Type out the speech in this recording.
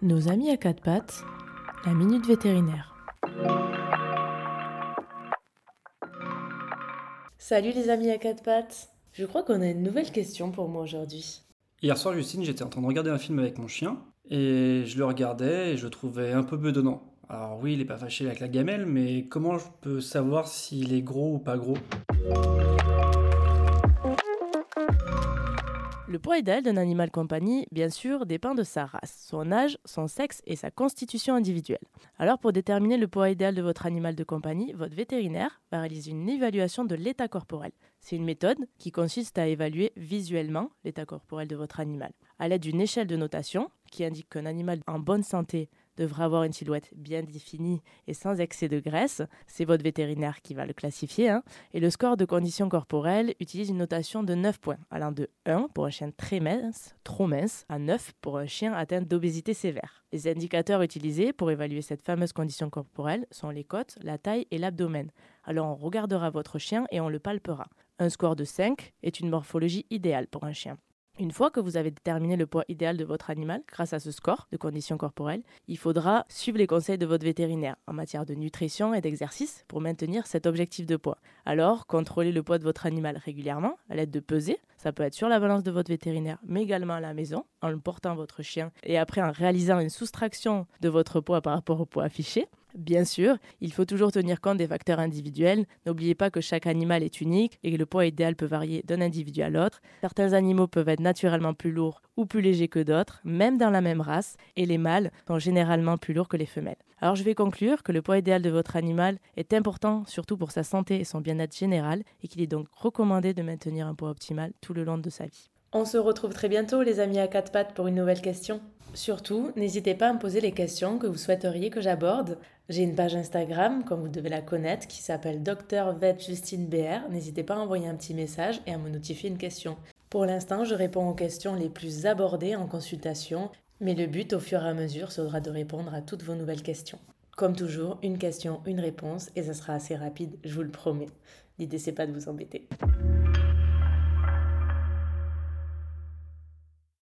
Nos amis à quatre pattes, la minute vétérinaire. Salut les amis à quatre pattes. Je crois qu'on a une nouvelle question pour moi aujourd'hui. Hier soir, Justine, j'étais en train de regarder un film avec mon chien et je le regardais et je le trouvais un peu bedonnant. Alors oui, il est pas fâché avec la gamelle, mais comment je peux savoir s'il est gros ou pas gros? Le poids idéal d'un animal compagnie, bien sûr, dépend de sa race, son âge, son sexe et sa constitution individuelle. Alors pour déterminer le poids idéal de votre animal de compagnie, votre vétérinaire va réaliser une évaluation de l'état corporel. C'est une méthode qui consiste à évaluer visuellement l'état corporel de votre animal à l'aide d'une échelle de notation qui indique qu'un animal en bonne santé devra avoir une silhouette bien définie et sans excès de graisse. C'est votre vétérinaire qui va le classifier. Hein. Et le score de condition corporelle utilise une notation de 9 points, allant de 1 pour un chien très mince, trop mince, à 9 pour un chien atteint d'obésité sévère. Les indicateurs utilisés pour évaluer cette fameuse condition corporelle sont les côtes, la taille et l'abdomen. Alors on regardera votre chien et on le palpera. Un score de 5 est une morphologie idéale pour un chien. Une fois que vous avez déterminé le poids idéal de votre animal grâce à ce score de conditions corporelles, il faudra suivre les conseils de votre vétérinaire en matière de nutrition et d'exercice pour maintenir cet objectif de poids. Alors, contrôlez le poids de votre animal régulièrement à l'aide de peser. Ça peut être sur la balance de votre vétérinaire, mais également à la maison, en le portant votre chien et après en réalisant une soustraction de votre poids par rapport au poids affiché. Bien sûr, il faut toujours tenir compte des facteurs individuels. N'oubliez pas que chaque animal est unique et que le poids idéal peut varier d'un individu à l'autre. Certains animaux peuvent être naturellement plus lourds ou plus légers que d'autres, même dans la même race, et les mâles sont généralement plus lourds que les femelles. Alors je vais conclure que le poids idéal de votre animal est important surtout pour sa santé et son bien-être général et qu'il est donc recommandé de maintenir un poids optimal tout le long de sa vie. On se retrouve très bientôt les amis à quatre pattes pour une nouvelle question. Surtout, n'hésitez pas à me poser les questions que vous souhaiteriez que j'aborde. J'ai une page Instagram, comme vous devez la connaître, qui s'appelle Dr Justine BR. N'hésitez pas à envoyer un petit message et à me notifier une question. Pour l'instant, je réponds aux questions les plus abordées en consultation, mais le but au fur et à mesure sera de répondre à toutes vos nouvelles questions. Comme toujours, une question, une réponse, et ça sera assez rapide, je vous le promets. L'idée c'est pas de vous embêter.